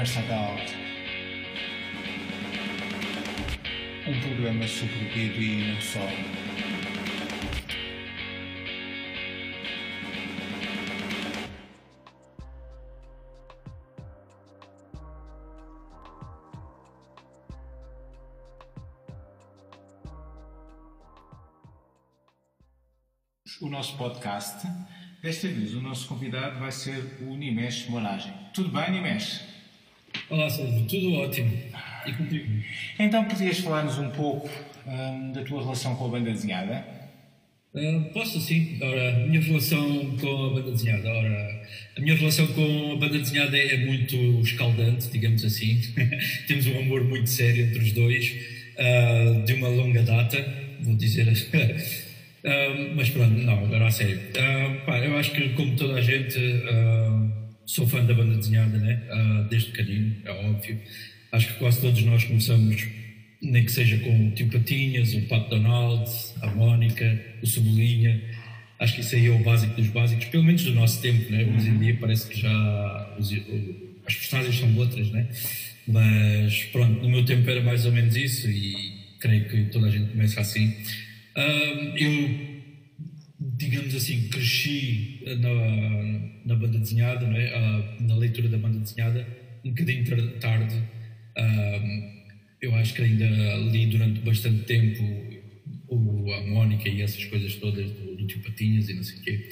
Conversa da Alta. Um programa sobre o e não só. O nosso podcast. Desta vez o nosso convidado vai ser o Nimesh Moragem. Tudo bem, Nimesh? Olá, Sérgio, tudo ótimo. E contigo? Então podias falar-nos um pouco hum, da tua relação com a banda desenhada? Ah, posso sim. Ora, a minha relação com a banda desenhada. Ora, a minha relação com a banda desenhada é muito escaldante, digamos assim. Temos um amor muito sério entre os dois, ah, de uma longa data, vou dizer assim. Ah, mas pronto, não, agora a sério. Ah, pá, eu acho que, como toda a gente, sou fã da banda desenhada, né? Ah, desde pequenino, é óbvio. Acho que quase todos nós começamos, nem que seja com o Tio Patinhas, o Pato Donald, a Mónica, o Cebolinha. Acho que isso aí é o básico dos básicos, pelo menos do nosso tempo, né? Hoje em dia parece que já os- as personagens são outras, né? Mas pronto, no meu tempo era mais ou menos isso e creio que toda a gente começa assim. Ah, eu digamos assim, cresci na, na banda desenhada, não é? Ah, na leitura da banda desenhada, um bocadinho tar- tarde. Eu acho que ainda li durante bastante tempo o, a Mónica e essas coisas todas do, do Tio Patinhas e não sei o quê.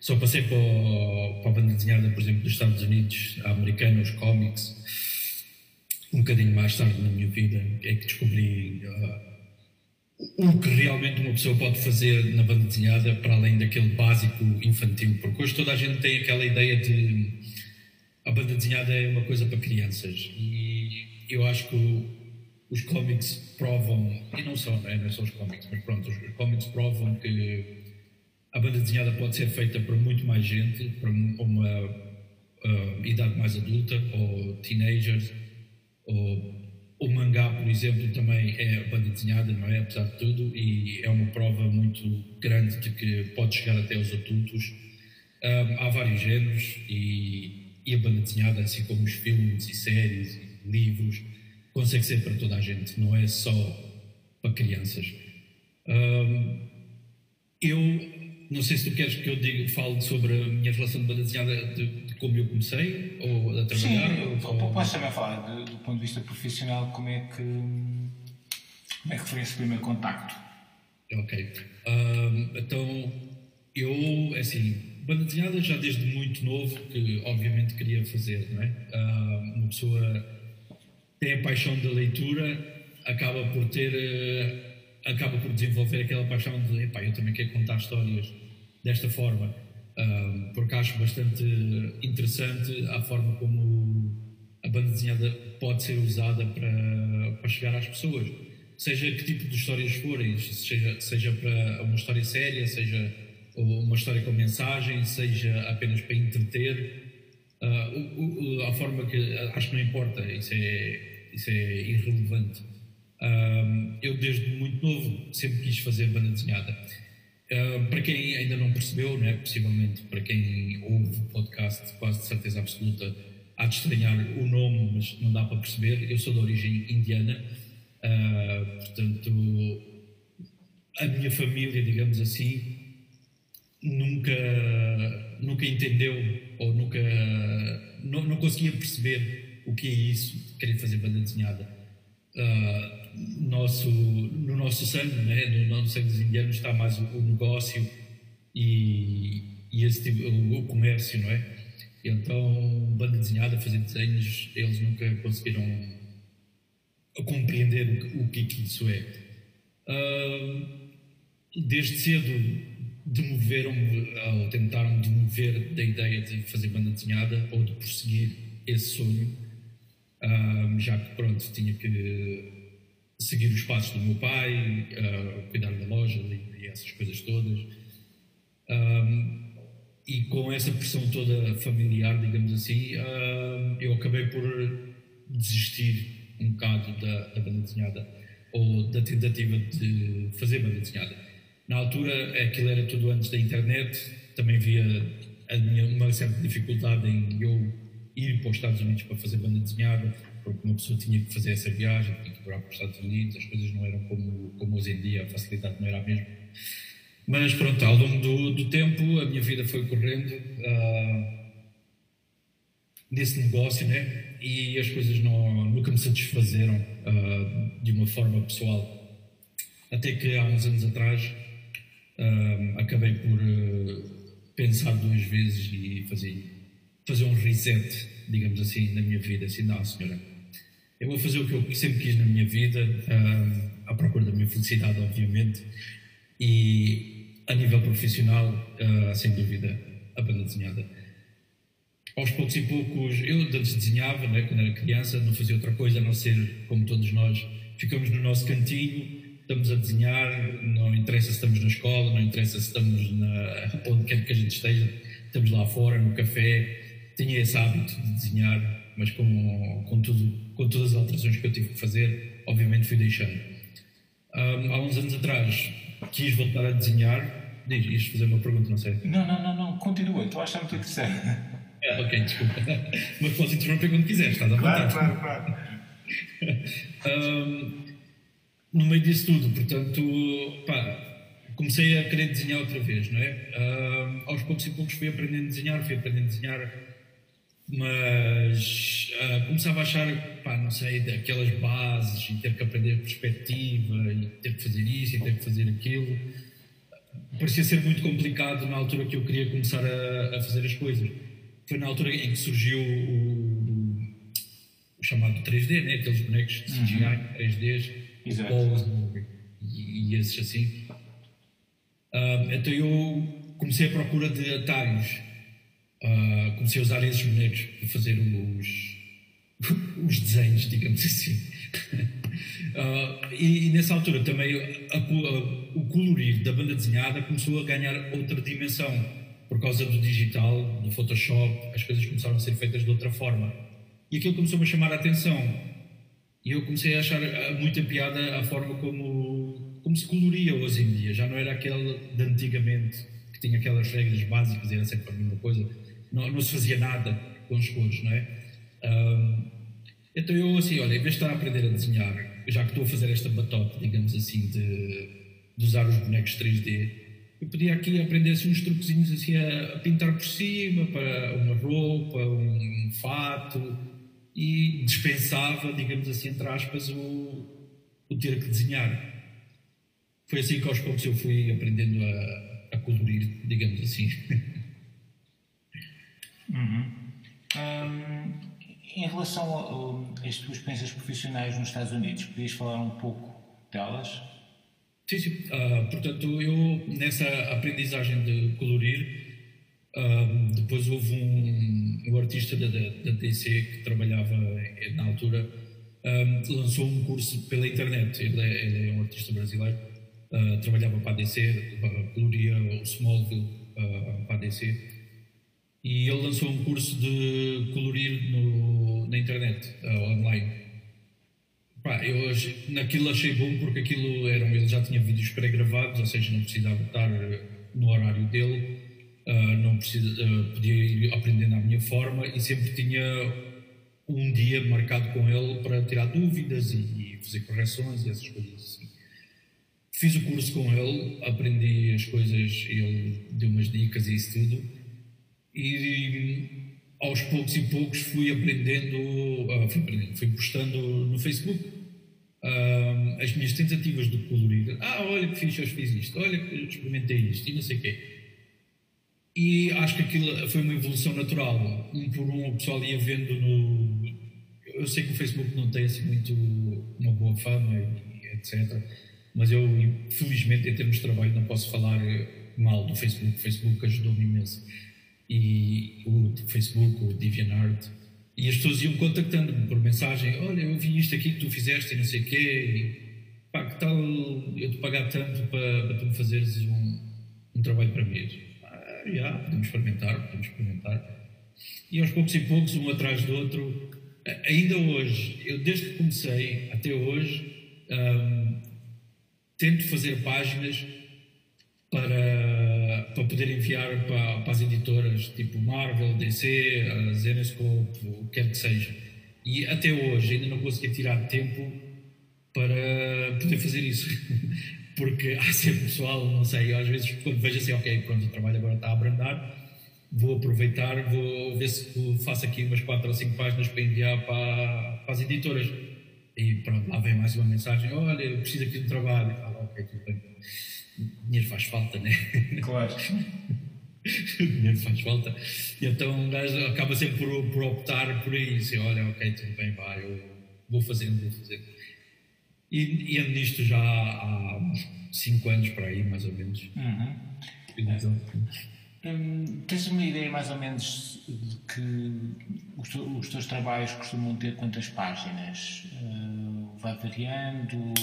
Só passei para, o- para a banda desenhada, por exemplo, dos Estados Unidos, a americana, os cómics. Um bocadinho mais tarde na minha vida é que descobri ah, o que realmente uma pessoa pode fazer na banda desenhada para além daquele básico infantil, porque hoje toda a gente tem aquela ideia de a banda desenhada é uma coisa para crianças. E eu acho que os cómics provam, e não só, não é, não é só os cómics, mas pronto, os cómics provam que a banda desenhada pode ser feita para muito mais gente, para uma ah, idade mais adulta, ou teenagers, ou o mangá, por exemplo, também é banda desenhada, não é? Apesar de tudo, e é uma prova muito grande de que pode chegar até aos adultos. Ahm, há vários géneros e, e a banda desenhada, assim como os filmes e séries e livros, consegue ser para toda a gente, não é só para crianças. Ahm, eu não sei se tu queres que eu diga, fale sobre a minha relação de banda desenhada, de, de como eu comecei, ou a trabalhar. Sim, ou, p- podes também falar de- do ponto de vista profissional como é que como é que foi esse primeiro contacto. Ok. Então, eu, é assim, banda desenhada já desde muito novo, que obviamente queria fazer, não é? Uma pessoa tem a paixão da leitura, acaba por ter, eh, acaba por desenvolver aquela paixão de, epá, eu também quero contar histórias desta forma, Porque acho bastante interessante a forma como a banda desenhada pode ser usada para, para chegar às pessoas. Seja que tipo de histórias forem, seja, seja para uma história séria, seja uma história com mensagem, seja apenas para entreter. O- a forma que. Acho que não importa, isso é, isso é irrelevante. Ah, eu, desde muito novo, sempre quis fazer banda desenhada. Ah, para quem ainda não percebeu, né, possivelmente para quem ouve o podcast, quase de certeza absoluta, há de estranhar o nome, mas não dá para perceber. Eu sou de origem indiana, ah, portanto, a minha família, digamos assim, nunca, nunca entendeu ou nunca não, não conseguia perceber o que é isso querer fazer banda desenhada. Ah, nosso, no nosso sangue, né? no nosso sangue dos indianos está mais o, o negócio e, e esse tipo, o, o comércio, não é? Então, banda desenhada, fazer desenhos, eles nunca conseguiram compreender o, o que que isso é. Ah, desde cedo demoveram-me, tentaram demover da ideia de fazer banda desenhada ou de prosseguir esse sonho, Ah, já que pronto, tinha que seguir os passos do meu pai, ah, cuidar da loja e, e essas coisas todas. Ah, e com essa pressão toda familiar, digamos assim, ah, eu acabei por desistir um bocado da, da banda desenhada ou da tentativa de fazer banda desenhada. Na altura, aquilo era tudo antes da internet, também via minha, uma certa dificuldade em eu ir para os Estados Unidos para fazer banda desenhada, porque uma pessoa tinha que fazer essa viagem, tinha que ir para os Estados Unidos, as coisas não eram como, como hoje em dia, a facilidade não era a mesma. Mas pronto, ao longo do, do tempo a minha vida foi correndo uh, nesse negócio, né? E as coisas não, nunca me satisfazeram uh, de uma forma pessoal. Até que há uns anos atrás uh, acabei por pensar duas vezes e fazer, fazer um reset, digamos assim, na minha vida. Assim, não, senhora, eu vou fazer o que eu sempre quis na minha vida, à procura da minha felicidade, obviamente. E a nível profissional, uh, sem dúvida, a banda desenhada. Aos poucos e poucos, eu antes desenhava, né, quando era criança, não fazia outra coisa a não ser como todos nós. Ficamos no nosso cantinho, estamos a desenhar, não interessa se estamos na escola, não interessa se estamos na, onde quer que a gente esteja, estamos lá fora, no café. Tinha esse hábito de desenhar, mas com, com, tudo, com todas as alterações que eu tive que fazer, obviamente fui deixando. Um, há uns anos atrás, quis voltar a desenhar. Diz, ias fazer uma pergunta, não sei. Não, não, não, não. continua, estou a achar muito interessante. É, ok, desculpa. Mas podes interromper quando quiseres, estás a vontade. Claro, claro, claro. um, no meio disso tudo, portanto, pá, comecei a querer desenhar outra vez, não é? Aos poucos e poucos fui aprendendo a desenhar, fui aprendendo a desenhar, mas uh, começava a achar, pá, não sei, aquelas bases e ter que aprender perspectiva e ter que fazer isso e ter que fazer aquilo. Parecia ser muito complicado na altura que eu queria começar a, a fazer as coisas. Foi na altura em que surgiu o, o chamado 3D, né? aqueles bonecos de CGI, uhum. 3Ds, Pose e, e, esses assim. Uh, então eu comecei a procura de atalhos comecei a usar esses bonecos para fazer os, os desenhos, digamos assim. uh, e, e, nessa altura também a, a, o colorir da banda desenhada começou a ganhar outra dimensão. Por causa do digital, do Photoshop, as coisas começaram a ser feitas de outra forma. E aquilo começou-me a chamar a atenção. E eu comecei a achar ah, muita piada a forma como, como se coloria hoje em dia. Já não era aquele de antigamente, que tinha aquelas regras básicas e era sempre a mesma coisa não, não se fazia nada com as cores, não é? Um, então eu assim, olha, em vez de estar a aprender a desenhar, já que estou a fazer esta batota, digamos assim, de, de usar os bonecos 3D, eu podia aqui aprender assim, uns truquezinhos assim a, a, pintar por cima, para uma roupa, um fato, e dispensava, digamos assim, entre aspas, o, o ter que desenhar. Foi assim que aos poucos eu fui aprendendo a, a colorir, digamos assim. Uhum. Um, em relação às tuas experiências profissionais nos Estados Unidos, podias falar um pouco delas? Sim, sim. Uh, portanto, eu nessa aprendizagem de colorir, uh, depois houve um, um artista da, da, DC que trabalhava na altura, um, lançou um curso pela internet. Ele é, ele é um artista brasileiro, uh, trabalhava para a DC, coloria o Smallville para a DC e ele lançou um curso de colorir no, na internet, uh, online. Pá, eu naquilo achei bom porque aquilo eram, ele já tinha vídeos pré-gravados, ou seja, não precisava estar no horário dele, uh, não precisa, uh, podia ir aprendendo à minha forma e sempre tinha um dia marcado com ele para tirar dúvidas e, e fazer correções e essas coisas assim. Fiz o curso com ele, aprendi as coisas, ele deu umas dicas e isso tudo e aos poucos e poucos fui aprendendo, uh, fui, aprendendo fui postando no Facebook uh, as minhas tentativas de colorir. Ah, olha que fiz, hoje fiz isto, olha que experimentei isto e não sei o quê. E acho que aquilo foi uma evolução natural. Um por um, o pessoal ia vendo no. Eu sei que o Facebook não tem assim muito uma boa fama, e etc. Mas eu, felizmente, em termos de trabalho, não posso falar mal do Facebook. O Facebook ajudou-me imenso e o Facebook, o DeviantArt, e as pessoas iam contactando-me por mensagem: Olha, eu vi isto aqui que tu fizeste e não sei o quê, e pá, que tal eu te pagar tanto para, para tu me fazeres um, um trabalho para mim? Ah, já, podemos experimentar, podemos experimentar. E aos poucos e poucos, um atrás do outro, ainda hoje, eu desde que comecei até hoje, um, tento fazer páginas para para poder enviar para, para, as editoras tipo Marvel, DC, Zenescope, o que quer que seja. E até hoje ainda não consegui tirar tempo para poder fazer isso. Porque há sempre pessoal, não sei, às vezes quando vejo assim, ok, pronto, o trabalho agora está a abrandar, vou aproveitar, vou ver se faço aqui umas 4 ou 5 páginas para enviar para, para as editoras. E pronto, lá vem mais uma mensagem: olha, eu preciso aqui de um trabalho. E ok, tudo bem. Dinheiro faz falta, né? Claro. dinheiro faz falta. E então um gajo acaba sempre por, por optar por isso. E olha, ok, tudo bem, vai, eu vou fazendo, vou fazendo. E, e ando nisto já há uns 5 anos para aí, mais ou menos. Uhum. Então, Hum, tens uma ideia mais ou menos de que os, os teus trabalhos costumam ter quantas páginas? Uh, vai variando?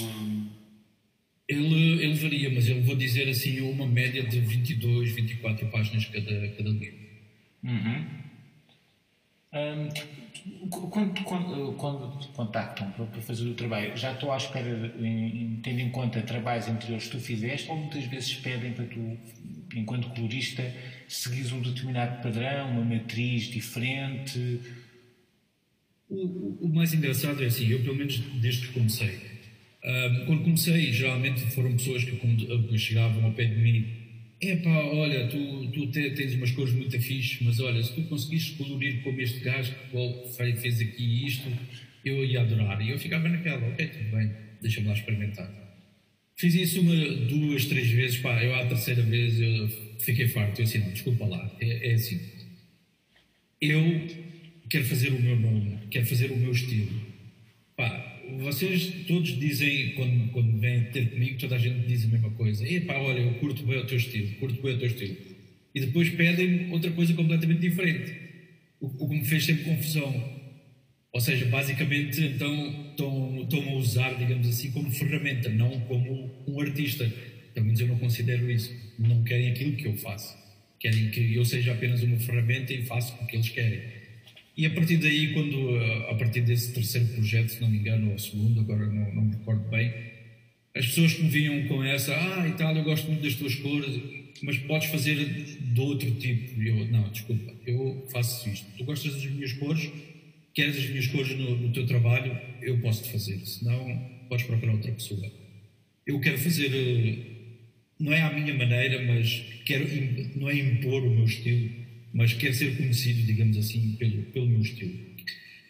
Ele, ele varia, mas eu vou dizer assim uma média de 22, 24 páginas cada, cada livro. Uhum. Um, quando, quando, quando te contactam para, fazer o trabalho, já estou à espera, em, tendo em conta trabalhos anteriores que tu fizeste, ou muitas vezes pedem para tu, enquanto colorista, seguires um determinado padrão, uma matriz diferente? O, o mais engraçado é assim, eu pelo menos desde que comecei, um, quando comecei, geralmente foram pessoas que, que chegavam ao pé de mim Epá, olha, tu, tu tens umas cores muito fixe, mas olha, se tu conseguisses colorir como este gajo que fez aqui isto, eu ia adorar. E eu ficava naquela, ok, tudo bem, deixa-me lá experimentar. Fiz isso uma, duas, três vezes, pá, eu à terceira vez eu fiquei farto. Eu assim, não, desculpa lá, é, é assim. Eu quero fazer o meu nome, quero fazer o meu estilo. Vocês todos dizem, quando, quando vêm ter comigo, toda a gente diz a mesma coisa. Epá, olha, eu curto bem o teu estilo, curto bem o teu estilo. E depois pedem-me outra coisa completamente diferente. O, o, que me fez sempre confusão. Ou seja, basicamente, então, estão, estão a usar, digamos assim, como ferramenta, não como um artista. Pelo menos eu não considero isso. Não querem aquilo que eu faço. Querem que eu seja apenas uma ferramenta e faço o que eles querem. E a partir daí, quando a partir desse terceiro projeto, se não me engano, ou segundo, agora não, não me recordo bem, as pessoas que me vinham com essa, ah, e tal, eu gosto muito das tuas cores, mas podes fazer de outro tipo. E eu, não, desculpa, eu faço isto. Tu gostas das minhas cores, queres as minhas cores no, no teu trabalho, eu posso te fazer. Senão, podes procurar outra pessoa. Eu quero fazer, eh, não é à minha maneira, mas quero, não é impor o meu estilo mas quero ser conhecido, digamos assim, pelo, pelo meu estilo.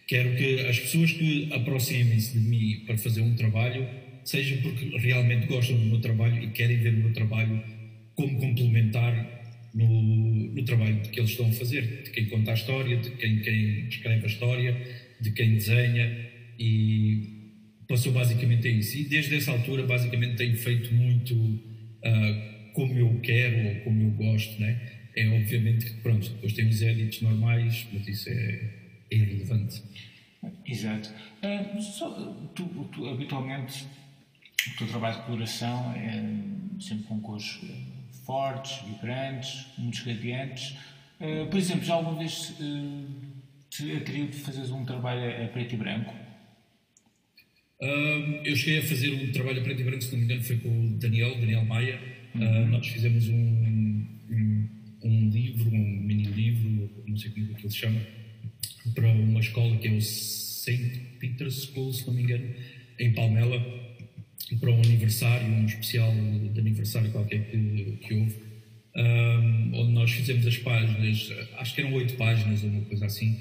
Quero que as pessoas que aproximem-se de mim para fazer um trabalho sejam porque realmente gostam do meu trabalho e querem ver o meu trabalho como complementar no, no trabalho que eles estão a fazer, de quem conta a história, de quem, quem escreve a história, de quem desenha e passou basicamente a isso. E desde essa altura, basicamente, tenho feito muito uh, como eu quero ou como eu gosto, né? É obviamente que, pronto, depois temos edits normais, mas isso é, é irrelevante. Exato. Uh, só, tu, tu, habitualmente, o teu trabalho de coloração é sempre com cores fortes, vibrantes, muito radiantes. Uh, por exemplo, já alguma vez uh, te atraiu de fazeres um trabalho a, preto e branco? eu cheguei a fazer um trabalho a preto e branco, se não me engano, foi com o Daniel, Daniel Maia. Uhum. nós fizemos um, um um livro, um mini-livro, não sei como é que ele se chama, para uma escola que é o St. Peter's School, se não me engano, em Palmela, para um aniversário, um especial de aniversário qualquer que, que houve, um, onde nós fizemos as páginas, acho que eram oito páginas ou uma coisa assim.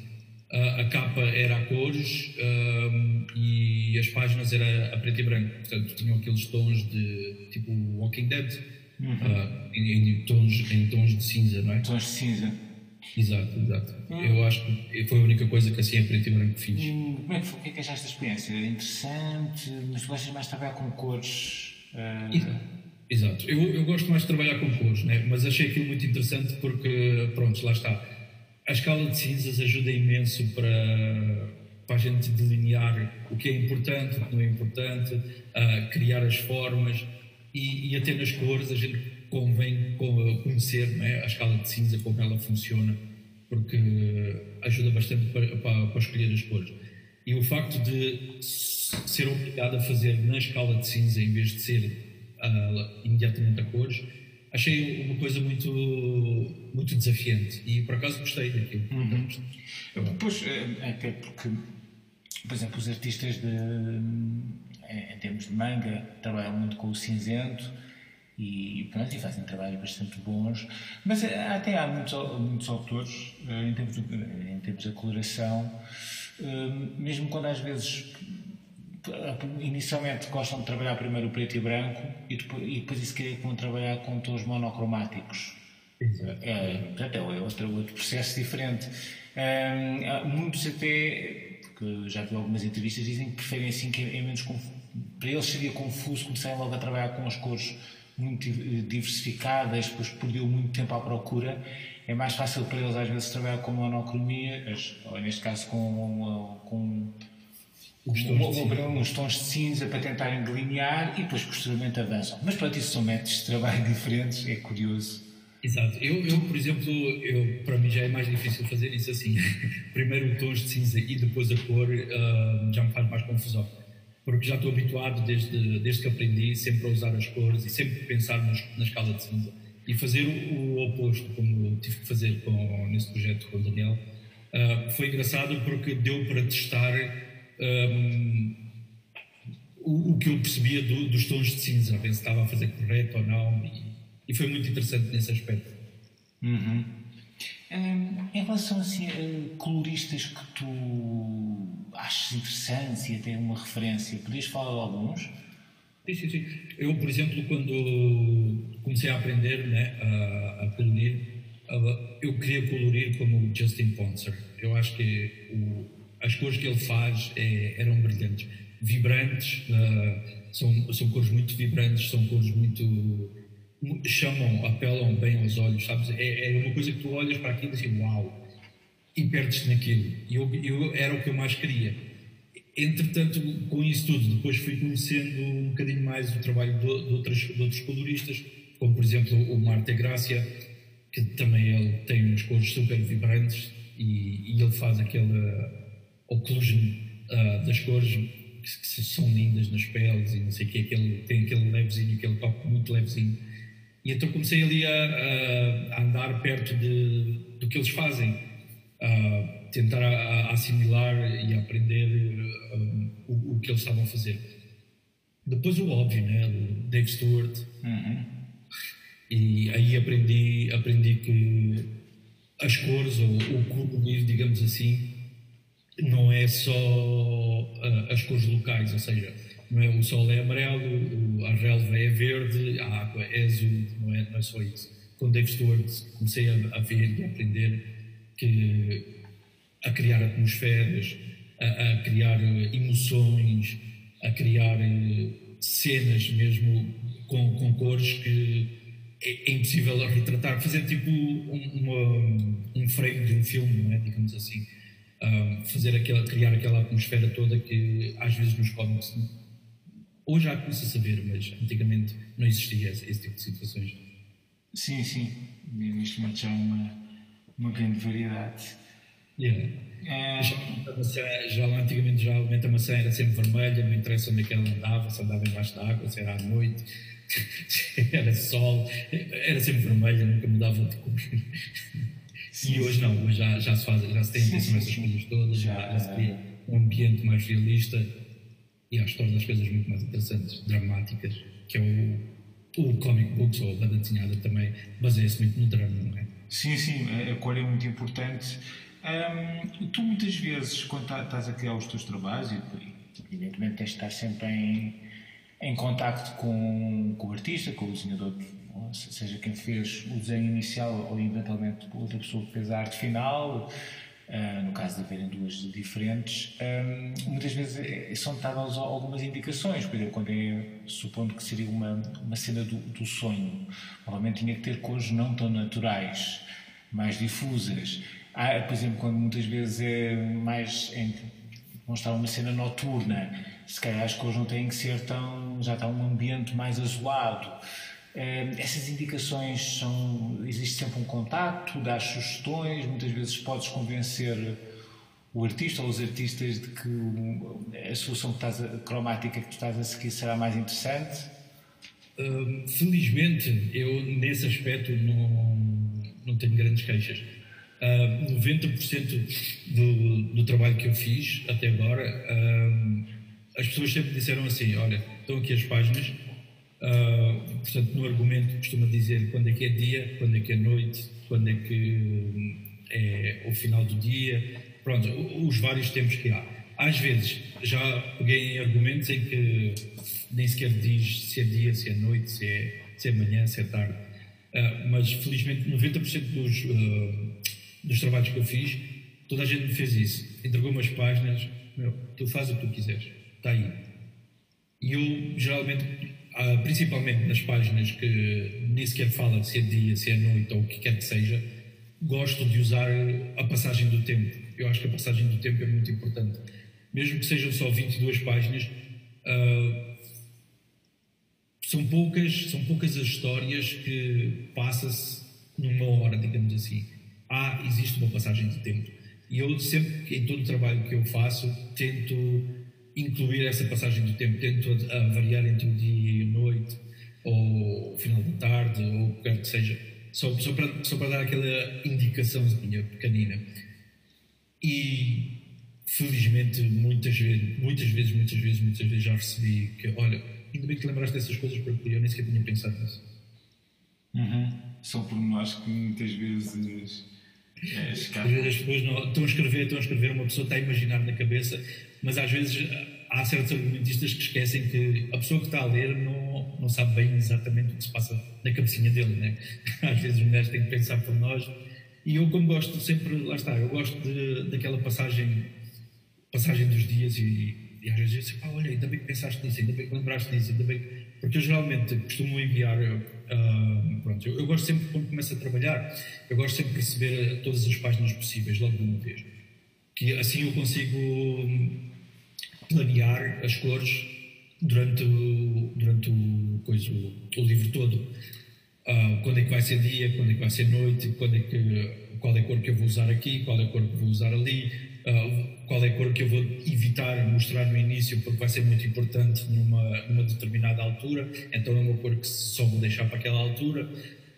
Uh, a capa era a cores um, e as páginas era a preto e branco, portanto tinham aqueles tons de tipo Walking Dead uhum. uh, em, em, tons, em tons de cinza, não é? Tons de cinza. Exato, exato. Uhum. Eu acho que foi a única coisa que assim a preto e branco fiz. Hum, como é que foi? O que é que achaste da experiência? Interessante, mas tu gostas mais de trabalhar com cores? Uh... Exato, eu, eu gosto mais de trabalhar com cores, né? mas achei aquilo muito interessante porque, pronto, lá está. A escala de cinzas ajuda imenso para, para a gente delinear o que é importante, o que não é importante, uh, criar as formas e, e até nas cores a gente convém conhecer é? a escala de cinza, como ela funciona, porque ajuda bastante para, para, para escolher as cores. E o facto de ser obrigado a fazer na escala de cinza em vez de ser uh, imediatamente a cores, achei uma coisa muito, muito desafiante e por acaso gostei daquilo. Uhum. Pois, é, até porque, por exemplo, os artistas de, em termos de manga trabalham muito com o cinzento e, pronto, e fazem trabalhos bastante bons, mas eh, até há muitos, muitos autores, eh, em termos de, em termos de coloração, eh, mesmo quando às vezes inicialmente gostam de trabalhar primeiro o preto e branco e depois, e depois isso quer vão trabalhar com tons monocromáticos. Exato. É, portanto, é outro, outro processo diferente. Muitos até, porque já vi algumas entrevistas, dizem que preferem assim que é menos para eles seria confuso começarem logo a trabalhar com as cores muito diversificadas, depois perdeu muito tempo à procura. É mais fácil para eles às vezes trabalhar com monocromia, ou neste caso com, com uns tons, uns tons de cinza para tentarem delinear e depois posteriormente avançam. Mas pronto, isso são métodos de trabalho diferentes, é curioso. Exato. Eu, eu, por exemplo, eu, para mim já é mais difícil fazer isso assim. Primeiro tons de cinza e depois a cor uh, já me faz mais confusão. Porque já estou habituado desde, desde que aprendi sempre a usar as cores e sempre pensar nas, na escala de cinza. E fazer o, o oposto, como tive que fazer com, nesse projeto com o Daniel, uh, foi engraçado porque deu para testar um, o, o, que eu percebia do, dos tons de cinza, ver se estava a fazer correto ou não, e, e foi muito interessante nesse aspecto. Uhum. Em relação assim, a coloristas que tu achas interessantes e até uma referência, podias falar de alguns? Sim, sim, sim. Eu, por exemplo, quando comecei a aprender né, a, a colorir, eu queria colorir como Justin Ponser. Eu acho que o, as cores que ele faz é, eram brilhantes, vibrantes, uh, são, são cores muito vibrantes, são cores muito. Chamam, apelam bem aos olhos, sabes? É, é uma coisa que tu olhas para aquilo e dizes, uau, e perdes-te naquilo. E eu, eu, era o que eu mais queria. Entretanto, com isso tudo, depois fui conhecendo um bocadinho mais o trabalho de, de, outros, de outros coloristas, como por exemplo o Marte Grácia, que também ele tem umas cores super vibrantes e, e ele faz aquela occlusion uh, das cores que, que, são lindas nas peles e não sei o que, aquele, tem aquele levezinho, aquele toque muito levezinho. E então comecei ali a, a andar perto de, do que eles fazem, a tentar a, a assimilar e a aprender um, o, o, que eles estavam a fazer. Depois o óbvio, né? o Dave Stewart. Uhum. E aí aprendi, aprendi que as cores, ou o colorir, digamos assim, não é só uh, as cores locais, ou seja, é, o sol é amarelo, a relva é verde, a água é azul, não é, não é só isso. Com Dave Stewart comecei a, a ver e a aprender que a criar atmosferas, a, a criar emoções, a criar eh, cenas mesmo com, com cores que é, é impossível retratar, fazer tipo um, uma, um frame de um filme, não é? digamos assim fazer aquela, criar aquela atmosfera toda que às vezes nos cómics hoje há começa a saber, mas antigamente não existia esse, esse, tipo de situações. Sim, sim. Neste momento já há uma, uma grande variedade. Yeah. É... Já, já, lá antigamente já a maçã era sempre vermelha, não interessa onde é que ela andava, se andava embaixo da água, se era à noite, era sol, era sempre vermelha, nunca mudava de cor. Sim, e hoje não, hoje já, já se faz, já se tem a essas coisas todas, já, já se cria um ambiente mais realista e acho que torna as coisas muito mais interessantes, dramáticas, que é o, o comic books ou a banda desenhada também baseia-se muito no drama, não é? Sim, sim, a cor é muito importante. tu muitas vezes, quando tá, estás a criar os teus trabalhos, e evidentemente tens de estar sempre em, em contacto com, com o artista, com o desenhador seja quem fez o desenho inicial ou eventualmente outra pessoa que fez a arte final, caso de haverem duas diferentes, um, muitas vezes é, são dadas algumas indicações, por exemplo, quando é, supondo que seria uma, uma cena do, do sonho, provavelmente tinha que ter cores não tão naturais, mais difusas. Há, por exemplo, quando muitas vezes é mais em, mostrar uma cena noturna, se calhar as cores não têm que ser tão. já está um ambiente mais azulado. Ehm, essas indicações são. Existe sempre um contacto, dás sugestões, muitas vezes podes convencer o artista ou os artistas de que a solução que estás a, cromática que tu estás a seguir será mais interessante. Uh, felizmente, eu nesse aspecto não, não tenho grandes queixas. Uh, 90% do, do trabalho que eu fiz até agora, as pessoas sempre disseram assim: olha, estão aqui as páginas. Portanto, no argumento costuma dizer quando é que é dia, quando é que é noite, quando é que é o final do dia, pronto, os vários tempos que há. Às vezes já peguei em argumentos em que nem sequer diz se é dia, se é noite, se é, se é manhã, se é tarde. Uh, mas felizmente 90% dos, uh, dos trabalhos que eu fiz, toda a gente me fez isso. Entregou umas páginas, meu, tu fazes o que tu quiseres, está aí. E eu geralmente, uh, principalmente nas páginas que nem sequer fala se é dia, se é noite ou o que quer que seja, gosto de usar a passagem do tempo. Eu acho que a passagem do tempo é muito importante. Mesmo que sejam só 22 páginas, uh, são, poucas, são poucas as histórias que passa-se numa hora, digamos assim. Há, existe uma passagem de tempo. E eu sempre, em todo o trabalho que eu faço, tento incluir essa passagem do tempo, tento a variar entre o dia e a noite, ou o final da tarde, ou o que quer que seja só, só, para, só para dar aquela indicaçãozinha pequenina. E felizmente muitas vezes, muitas vezes, muitas vezes, muitas vezes já recebi que, olha, ainda bem que lembraste dessas coisas porque eu nem sequer tinha pensado nisso. Uhum. São pormenores que muitas vezes é, as pessoas não, estão a escrever, estão a escrever, uma pessoa está a imaginar na cabeça, mas às vezes há certos argumentistas que esquecem que a pessoa que está a ler não, não sabe bem exatamente o que se passa na cabecinha dele, né? Às vezes as mulheres têm que pensar por nós. E eu, como gosto sempre, lá está, eu gosto de, daquela passagem, passagem dos dias e, e às vezes eu sei, pá, olha, ainda bem que pensaste nisso, ainda bem que lembraste nisso, ainda bem que... Porque eu geralmente costumo enviar, uh, pronto, eu, eu, gosto sempre, quando começo a trabalhar, eu gosto sempre de receber todas as páginas possíveis, logo de uma vez. Que assim eu consigo planear as cores durante o, durante o, coisa, o, o livro todo. Uh, quando é que vai ser dia, quando é que vai ser noite, quando é que, qual é a cor que eu vou usar aqui, qual é a cor que vou usar ali, uh, qual é a cor que eu vou evitar mostrar no início porque vai ser muito importante numa, numa determinada altura, então é uma cor que só vou deixar para aquela altura.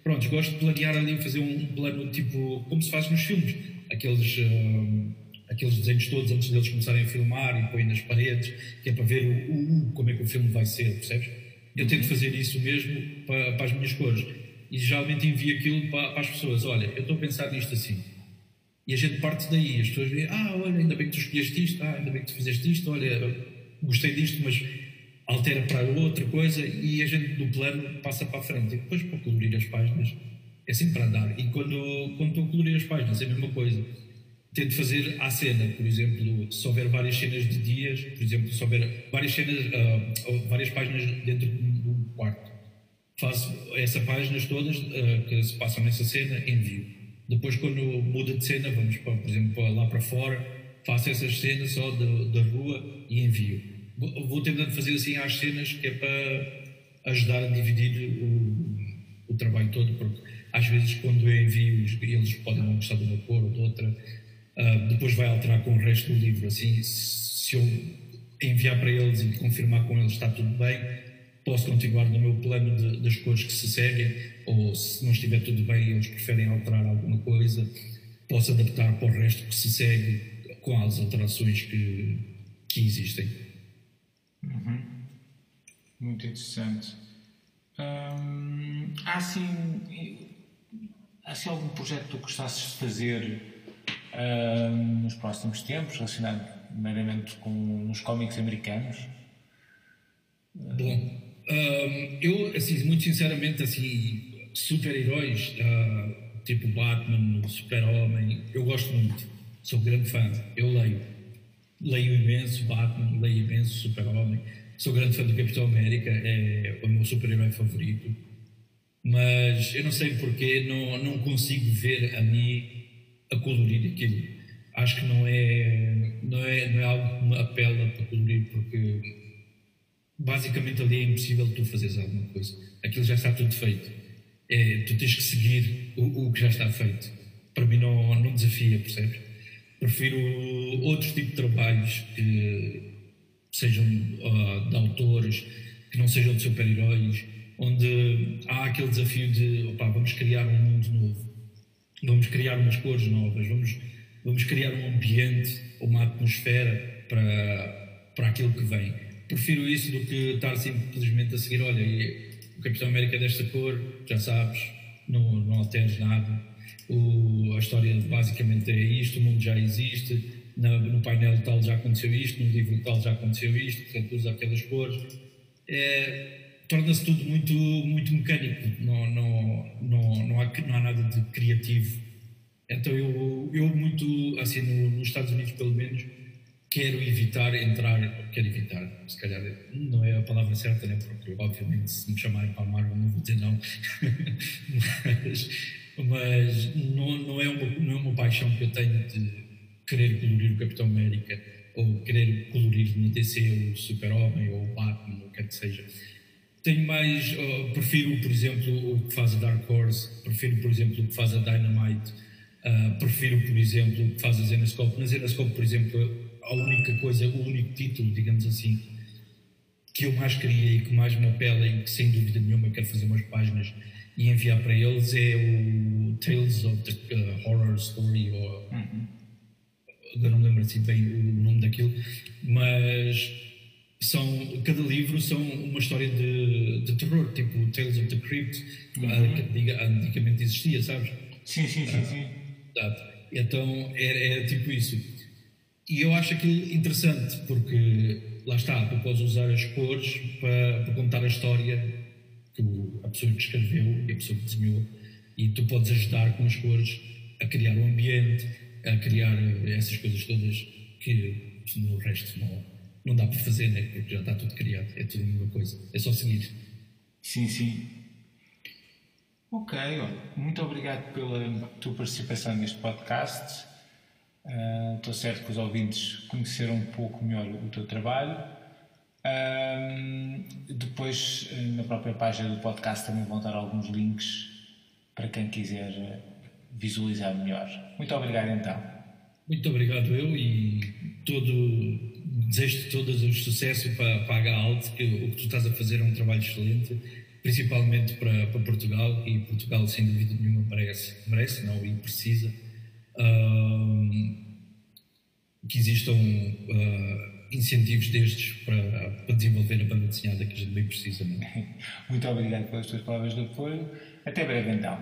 Pronto, gosto de planear ali, fazer um plano tipo como se faz nos filmes, aqueles. Uh, aqueles desenhos todos antes deles começarem a filmar e põe nas paredes, que é para ver o, o, como é que o filme vai ser, percebes? Eu tento fazer isso mesmo para, para as minhas cores. E geralmente envio aquilo para, para as pessoas: olha, eu estou a pensar nisto assim. E a gente parte daí, as pessoas veem: ah, olha, ainda bem que tu escolheste isto, ah, ainda bem que tu fizeste isto, olha, gostei disto, mas altera para outra coisa e a gente do plano passa para a frente. E depois para colorir as páginas é sempre para andar. E quando, quando estou a colorir as páginas é a mesma coisa tento fazer à cena, por exemplo, se houver várias cenas de dias, por exemplo, se houver várias cenas, uh, várias páginas dentro do quarto, faço essas páginas todas uh, que se passam nessa cena, envio. Depois, quando muda de cena, vamos, para, por exemplo, lá para fora, faço essas cenas só da, rua e envio. Vou, vou tentando fazer assim às cenas, que é para ajudar a dividir o, o trabalho todo, porque às vezes quando eu envio, eles podem não gostar de uma cor ou de outra, Uh, depois vai alterar com o resto do livro. Assim, se eu enviar para eles e confirmar com eles está tudo bem, posso continuar no meu plano de, das cores que se seguem, ou se não estiver tudo bem e eles preferem alterar alguma coisa, posso adaptar para o resto que se segue com as alterações que, que existem. Uhum. Muito interessante. Hum, há, assim, há assim algum projeto que gostasses de fazer nos próximos tempos, relacionado meramente com os cómics americanos? Bom, uh, eu, assim, muito sinceramente, assim, super-heróis, uh, tipo Batman, Super-Homem, eu gosto muito, sou grande fã, eu leio. Leio imenso Batman, leio imenso Super-Homem, sou grande fã do Capitão América, é o meu super-herói favorito. Mas eu não sei porque não, não consigo ver a mim a colorir aquilo. Acho que não é, não é, não é algo que me apela para colorir, porque basicamente ali é impossível tu fazeres alguma coisa. Aquilo já está tudo feito. É, tu tens que seguir o, o, que já está feito. Para mim não, não desafia, percebes? Prefiro outros tipos de trabalhos que sejam uh, de autores, que não sejam de super-heróis, onde há aquele desafio de opa, vamos criar um mundo novo, vamos criar umas cores novas, vamos, vamos criar um ambiente, uma atmosfera para, para aquilo que vem. Prefiro isso do que estar simplesmente a seguir, olha, o Capitão América é desta cor, já sabes, não, não alteres nada. O, a história basicamente é isto, o mundo já existe, no, no painel tal já aconteceu isto, no livro tal já aconteceu isto, portanto usa aquelas cores. É, Torna-se tudo muito, muito mecânico, não, não, não, não, há, não há nada de criativo. Então eu, eu muito, assim, no, nos Estados Unidos pelo menos, quero evitar entrar, quero evitar, se calhar não é a palavra certa, né? porque obviamente se me chamarem para a Marvel não vou dizer não, mas, mas não, não, é uma, não é uma paixão que eu tenho de querer colorir o Capitão América ou querer colorir no DC o Super-Homem ou o Batman, ou o que quer que seja. Tenho mais, uh, prefiro, por exemplo, o que faz a Dark Horse, prefiro, por exemplo, o que faz a Dynamite, uh, prefiro, por exemplo, o que faz a Zenoscope. Na Zenoscope, por exemplo, a única coisa, o único título, digamos assim, que eu mais queria e que mais me apela e que sem dúvida nenhuma quero fazer umas páginas e enviar para eles é o Tales of the uh, Horror Story ou uhum agora não me lembro assim bem o nome daquilo, mas são, cada livro são uma história de, de terror, tipo Tales of the Crypt, uhum. que antigamente existia, sabes? Sim, sim, sim. sim. Ah, então é, é tipo isso. E eu acho aquilo interessante porque lá está, tu podes usar as cores para, para contar a história que a pessoa que escreveu e a pessoa que desenhou, e tu podes ajudar com as cores a criar um ambiente, a criar essas coisas todas que no resto não, não dá para fazer, né? porque já está tudo criado, é tudo a mesma coisa, é só seguir. Sim, sim. Ok, muito obrigado pela tua participação neste podcast. Uh, estou certo que os ouvintes conheceram um pouco melhor o teu trabalho. Uh, depois, na própria página do podcast, também vão dar alguns links para quem quiser visualizar melhor. Muito obrigado então. Muito obrigado eu e todo desejo-te todos os sucessos para, para a Galt, que o que tu estás a fazer é um trabalho excelente, principalmente para, para Portugal, e Portugal sem dúvida nenhuma merece, merece não, e precisa uh, que existam uh, incentivos destes para, para desenvolver a banda desenhada que a gente bem precisa. Não? Muito obrigado pelas tuas palavras de apoio. Até breve então.